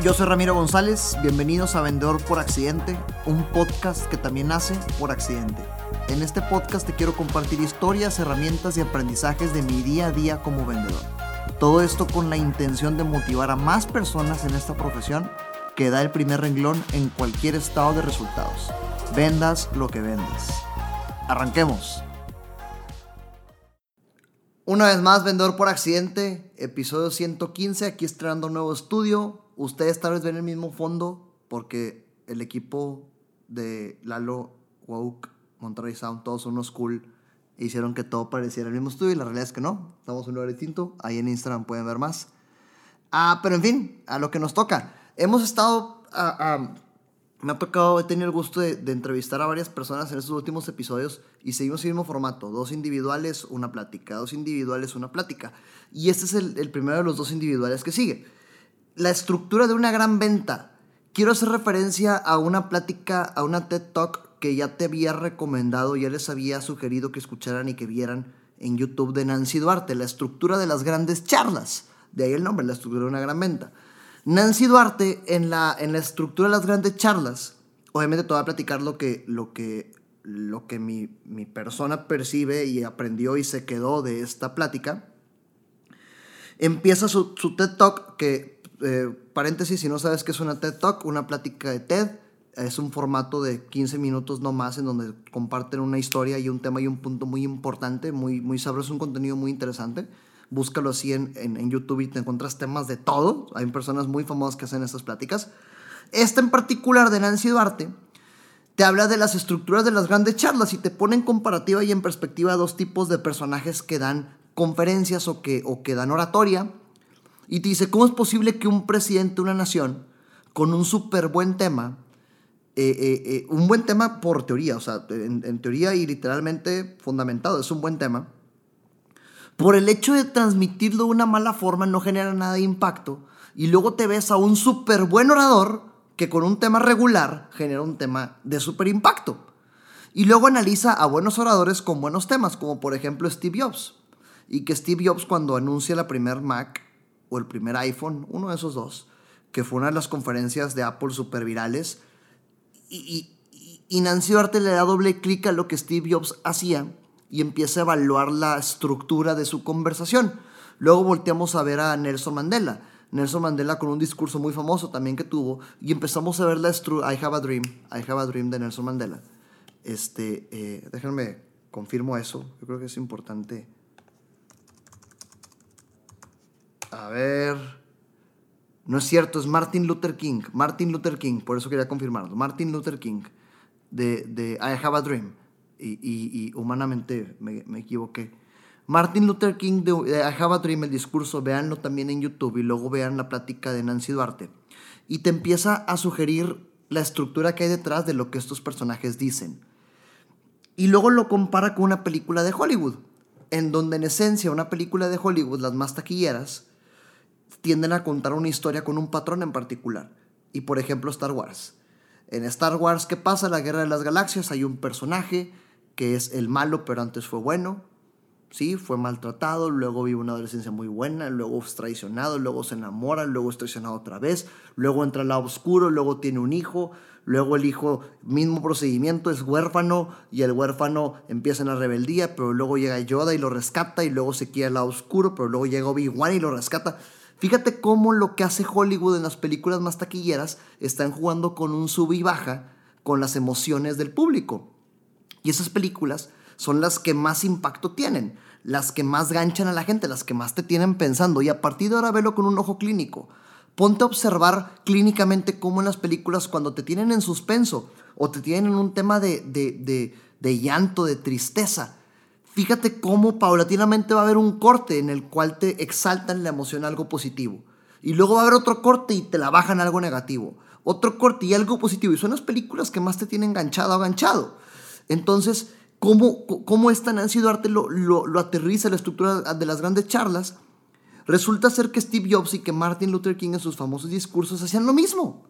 Yo soy Ramiro González, bienvenidos a Vendedor por Accidente, un podcast que también nace por accidente. En este podcast te quiero compartir historias, herramientas y aprendizajes de mi día a día como vendedor. Todo esto con la intención de motivar a más personas en esta profesión que da el primer renglón en cualquier estado de resultados. Vendas lo que vendes. Arranquemos. Una vez más, Vendedor por Accidente, episodio 115, aquí estrenando un nuevo estudio, Ustedes tal vez ven el mismo fondo porque el equipo de Lalo, Woke, Monterrey Sound, todos son unos cool. Hicieron que todo pareciera el mismo estudio y la realidad es que no. Estamos en un lugar distinto. Ahí en Instagram pueden ver más. Ah, pero en fin, a lo que nos toca. Hemos estado... Ah, ah, me ha tocado, he tenido el gusto de, entrevistar a varias personas en estos últimos episodios y seguimos el mismo formato. Dos individuales, una plática. Dos individuales, una plática. Y este es el, el primero de los dos individuales que sigue la estructura de una gran venta. Quiero hacer referencia a una plática, a una TED Talk que ya te había recomendado, ya les había sugerido que escucharan y que vieran en YouTube de Nancy Duarte, la estructura de las grandes charlas. De ahí el nombre, la estructura de una gran venta. Nancy Duarte, en la, en la estructura de las grandes charlas, obviamente te voy a platicar lo que, lo que, lo que mi, mi persona percibe y aprendió y se quedó de esta plática. Empieza su, su TED Talk que eh, paréntesis, si no sabes qué es una TED Talk, una plática de TED, es un formato de 15 minutos no más en donde comparten una historia y un tema y un punto muy importante, muy, muy sabroso, un contenido muy interesante. Búscalo así en, en, YouTube y te encuentras temas de todo. Hay personas muy famosas que hacen estas pláticas. Esta en particular de Nancy Duarte te habla de las estructuras de las grandes charlas y te pone en comparativa y en perspectiva dos tipos de personajes que dan conferencias o que, o que dan oratoria y te dice, ¿cómo es posible que un presidente de una nación con un súper buen tema, eh, eh, eh, un buen tema por teoría, o sea, en, teoría y literalmente fundamentado, es un buen tema, por el hecho de transmitirlo de una mala forma no genera nada de impacto, y luego te ves a un súper buen orador que con un tema regular genera un tema de súper impacto. Y luego analiza a buenos oradores con buenos temas, como por ejemplo Steve Jobs. Y que Steve Jobs cuando anuncia la primer Mac, o el primer iPhone, uno de esos dos, que fue una de las conferencias de Apple super virales. Y, y, Nancy Duarte le da doble clic a lo que Steve Jobs hacía y empieza a evaluar la estructura de su conversación. Luego volteamos a ver a Nelson Mandela. Nelson Mandela con un discurso muy famoso también que tuvo y empezamos a ver la estructura, I Have a Dream, I Have a Dream de Nelson Mandela. Este, eh, déjenme, confirmo eso, yo creo que es importante A ver. No es cierto, es Martin Luther King. Martin Luther King, por eso quería confirmarlo. Martin Luther King, de, de I Have a Dream. Y, humanamente me, equivoqué. Martin Luther King de, I Have a Dream, el discurso, véanlo también en YouTube y luego vean la plática de Nancy Duarte. Y te empieza a sugerir la estructura que hay detrás de lo que estos personajes dicen. Y luego lo compara con una película de Hollywood, en donde en esencia una película de Hollywood, las más taquilleras, tienden a contar una historia con un patrón en particular. Y por ejemplo Star Wars. En Star Wars, ¿qué pasa? La Guerra de las Galaxias hay un personaje que es el malo, pero antes fue bueno. Sí, fue maltratado, luego vive una adolescencia muy buena, luego es traicionado, luego se enamora, luego es traicionado otra vez, luego entra al lado oscuro, luego tiene un hijo, luego el hijo, mismo procedimiento, es huérfano y el huérfano empieza en la rebeldía, pero luego llega Yoda y lo rescata y luego se queda al lado oscuro, pero luego llega Obi-Wan y lo rescata. Fíjate cómo lo que hace Hollywood en las películas más taquilleras están jugando con un sub y baja con las emociones del público. Y esas películas son las que más impacto tienen, las que más ganchan a la gente, las que más te tienen pensando. Y a partir de ahora velo con un ojo clínico. Ponte a observar clínicamente cómo en las películas cuando te tienen en suspenso o te tienen en un tema de, de, de llanto, de tristeza, fíjate cómo paulatinamente va a haber un corte en el cual te exaltan la emoción algo positivo. Y luego va a haber otro corte y te la bajan algo negativo. Otro corte y algo positivo. Y son las películas que más te tienen enganchado, enganchado. Entonces, ¿cómo, cómo esta Nancy Duarte lo, lo, lo aterriza la estructura de las grandes charlas? Resulta ser que Steve Jobs y que Martin Luther King en sus famosos discursos hacían lo mismo.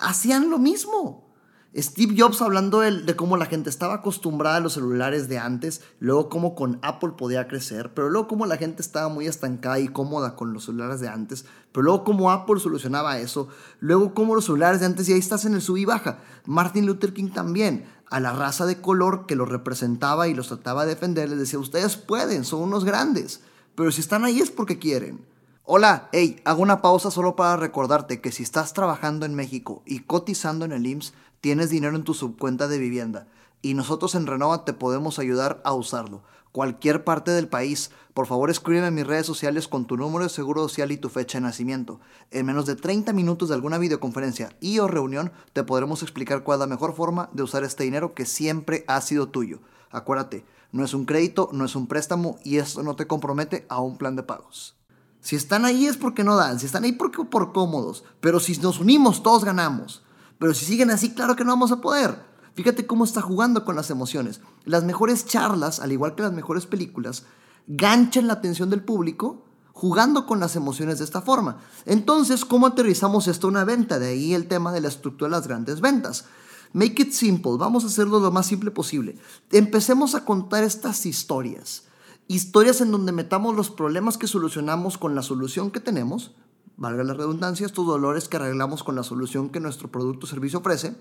Hacían lo mismo. Steve Jobs hablando de, cómo la gente estaba acostumbrada a los celulares de antes, luego cómo con Apple podía crecer, pero luego cómo la gente estaba muy estancada y cómoda con los celulares de antes, pero luego cómo Apple solucionaba eso, luego cómo los celulares de antes y ahí estás en el sub y baja. Martin Luther King también, a la raza de color que los representaba y los trataba de defender, les decía, ustedes pueden, son unos grandes, pero si están ahí es porque quieren. Hola, hey, hago una pausa solo para recordarte que si estás trabajando en México y cotizando en el IMSS, tienes dinero en tu subcuenta de vivienda y nosotros en Renova te podemos ayudar a usarlo. Cualquier parte del país, por favor escríbeme en mis redes sociales con tu número de seguro social y tu fecha de nacimiento. En menos de 30 minutos de alguna videoconferencia y o reunión te podremos explicar cuál es la mejor forma de usar este dinero que siempre ha sido tuyo. Acuérdate, no es un crédito, no es un préstamo y esto no te compromete a un plan de pagos. Si están ahí es porque no dan, si están ahí porque por cómodos, pero si nos unimos todos ganamos. Pero si siguen así, claro que no vamos a poder. Fíjate cómo está jugando con las emociones. Las mejores charlas, al igual que las mejores películas, ganchan la atención del público jugando con las emociones de esta forma. Entonces, ¿cómo aterrizamos esto a una venta? De ahí el tema de la estructura de las grandes ventas. Make it simple, vamos a hacerlo lo más simple posible. Empecemos a contar estas historias historias en donde metamos los problemas que solucionamos con la solución que tenemos, valga la redundancia, estos dolores que arreglamos con la solución que nuestro producto o servicio ofrece,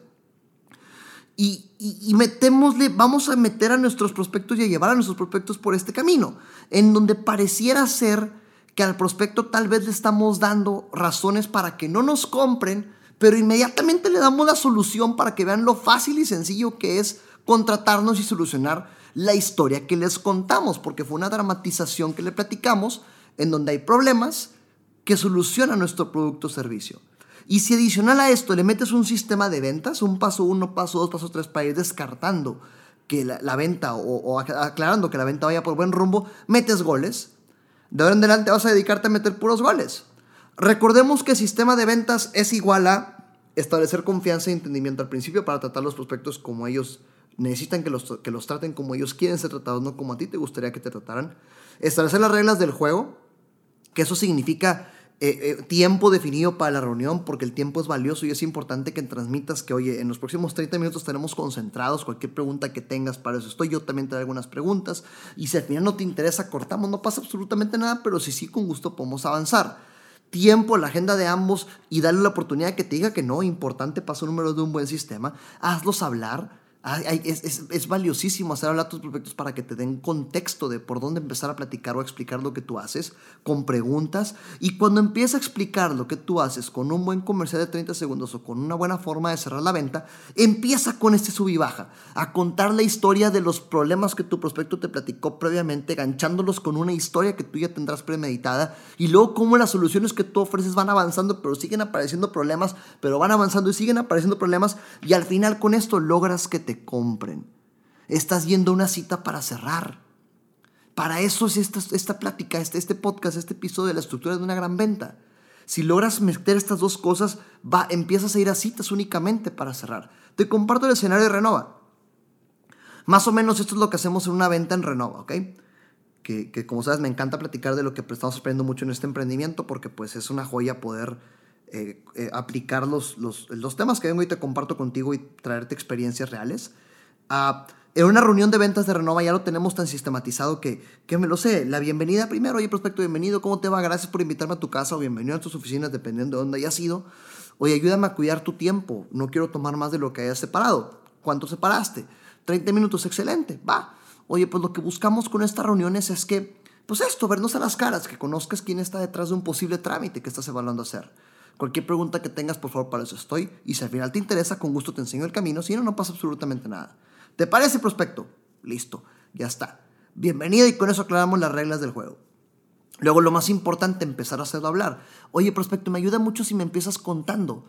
y, y, metémosle, vamos a meter a nuestros prospectos y a llevar a nuestros prospectos por este camino, en donde pareciera ser que al prospecto tal vez le estamos dando razones para que no nos compren, pero inmediatamente le damos la solución para que vean lo fácil y sencillo que es contratarnos y solucionar la historia que les contamos, porque fue una dramatización que le platicamos en donde hay problemas que solucionan nuestro producto o servicio. Y si adicional a esto le metes un sistema de ventas, un paso uno, paso dos, paso tres, para ir descartando que la, venta o, aclarando que la venta vaya por buen rumbo, metes goles. De ahora en adelante vas a dedicarte a meter puros goles. Recordemos que el sistema de ventas es igual a establecer confianza y entendimiento al principio para tratar los prospectos como ellos Necesitan que los, que los traten como ellos quieren ser tratados, no como a ti te gustaría que te trataran. Establecer las reglas del juego, que eso significa eh, eh, tiempo definido para la reunión, porque el tiempo es valioso y es importante que transmitas que, oye, en los próximos 30 minutos estaremos concentrados, cualquier pregunta que tengas, para eso estoy, yo también te algunas preguntas, y si al final no te interesa, cortamos, no pasa absolutamente nada, pero si sí, con gusto podemos avanzar. Tiempo, la agenda de ambos y darle la oportunidad que te diga que no, importante paso número de un buen sistema, hazlos hablar, es, valiosísimo hacer hablar a tus prospectos para que te den contexto de por dónde empezar a platicar o a explicar lo que tú haces con preguntas. Y cuando empieza a explicar lo que tú haces con un buen comercial de 30 segundos o con una buena forma de cerrar la venta, empieza con este sub y baja, a contar la historia de los problemas que tu prospecto te platicó previamente, ganchándolos con una historia que tú ya tendrás premeditada y luego cómo las soluciones que tú ofreces van avanzando, pero siguen apareciendo problemas, pero van avanzando y siguen apareciendo problemas y al final con esto logras que te compren. Estás yendo a una cita para cerrar. Para eso es esta, esta plática, este, este podcast, este episodio de la estructura de una gran venta. Si logras meter estas dos cosas, va, empiezas a ir a citas únicamente para cerrar. Te comparto el escenario de Renova. Más o menos esto es lo que hacemos en una venta en Renova, ¿ok? Que, como sabes me encanta platicar de lo que estamos aprendiendo mucho en este emprendimiento porque pues es una joya poder eh, eh, aplicar los, los, temas que vengo y te comparto contigo y traerte experiencias reales. Ah, en una reunión de ventas de Renova ya lo tenemos tan sistematizado que, que me lo sé. La bienvenida primero, oye, prospecto, bienvenido, ¿cómo te va? Gracias por invitarme a tu casa o bienvenido a tus oficinas, dependiendo de dónde hayas ido. Oye, ayúdame a cuidar tu tiempo. No quiero tomar más de lo que hayas separado. ¿Cuánto separaste? 30 minutos, excelente. Va. Oye, pues lo que buscamos con estas reuniones es que, pues esto, vernos a las caras, que conozcas quién está detrás de un posible trámite que estás evaluando hacer. Cualquier pregunta que tengas, por favor, para eso estoy. Y si al final te interesa, con gusto te enseño el camino. Si no, no pasa absolutamente nada. ¿Te parece, prospecto? Listo, ya está. Bienvenido y con eso aclaramos las reglas del juego. Luego, lo más importante, empezar a hacerlo hablar. Oye, prospecto, me ayuda mucho si me empiezas contando.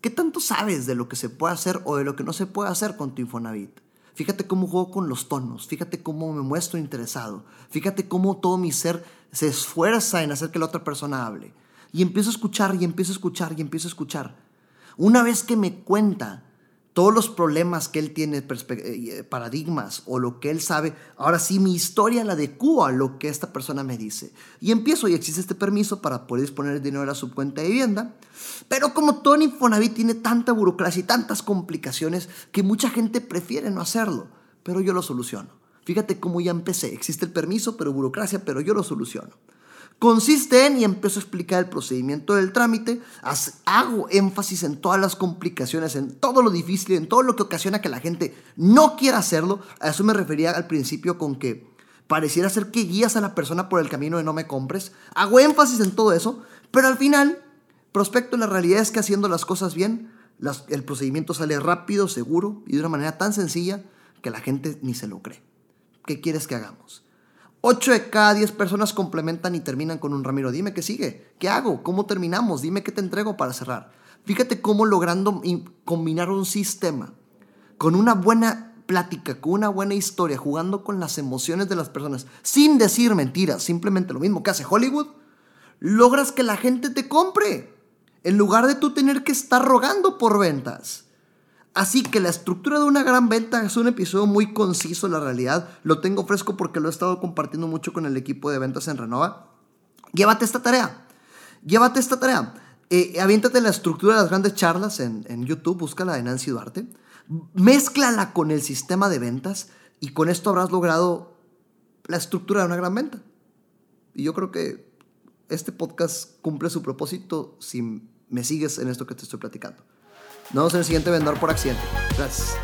¿Qué tanto sabes de lo que se puede hacer o de lo que no se puede hacer con tu Infonavit? Fíjate cómo juego con los tonos, fíjate cómo me muestro interesado, fíjate cómo todo mi ser se esfuerza en hacer que la otra persona hable. Y empiezo a escuchar y empiezo a escuchar y empiezo a escuchar. Una vez que me cuenta todos los problemas que él tiene, eh, paradigmas o lo que él sabe, ahora sí mi historia la adecuo a lo que esta persona me dice. Y empiezo y existe este permiso para poder disponer el dinero a su cuenta de vivienda. Pero como todo en tiene tanta burocracia y tantas complicaciones que mucha gente prefiere no hacerlo. Pero yo lo soluciono. Fíjate cómo ya empecé. Existe el permiso, pero burocracia, pero yo lo soluciono. Consiste en, y empiezo a explicar el procedimiento del trámite, hago énfasis en todas las complicaciones, en todo lo difícil, en todo lo que ocasiona que la gente no quiera hacerlo. A eso me refería al principio con que pareciera ser que guías a la persona por el camino de no me compres. Hago énfasis en todo eso, pero al final, prospecto, la realidad es que haciendo las cosas bien, el procedimiento sale rápido, seguro y de una manera tan sencilla que la gente ni se lo cree. ¿Qué quieres que hagamos? 8 de cada 10 personas complementan y terminan con un Ramiro. Dime qué sigue. ¿Qué hago? ¿Cómo terminamos? Dime qué te entrego para cerrar. Fíjate cómo logrando combinar un sistema con una buena plática, con una buena historia, jugando con las emociones de las personas, sin decir mentiras, simplemente lo mismo que hace Hollywood, logras que la gente te compre. En lugar de tú tener que estar rogando por ventas. Así que la estructura de una gran venta es un episodio muy conciso la realidad. Lo tengo fresco porque lo he estado compartiendo mucho con el equipo de ventas en Renova. Llévate esta tarea. Llévate esta tarea. Eh, aviéntate la estructura de las grandes charlas en, en YouTube, búscala de Nancy Duarte. Mézclala con el sistema de ventas y con esto habrás logrado la estructura de una gran venta. Y yo creo que este podcast cumple su propósito si me sigues en esto que te estoy platicando. Nos vemos en el siguiente Vendedor por Accidente. Gracias.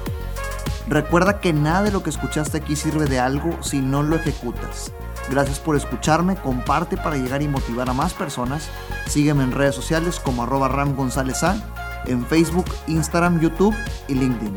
Recuerda que nada de lo que escuchaste aquí sirve de algo si no lo ejecutas. Gracias por escucharme, comparte para llegar y motivar a más personas. Sígueme en redes sociales como arroba Ram González en Facebook, Instagram, YouTube y LinkedIn.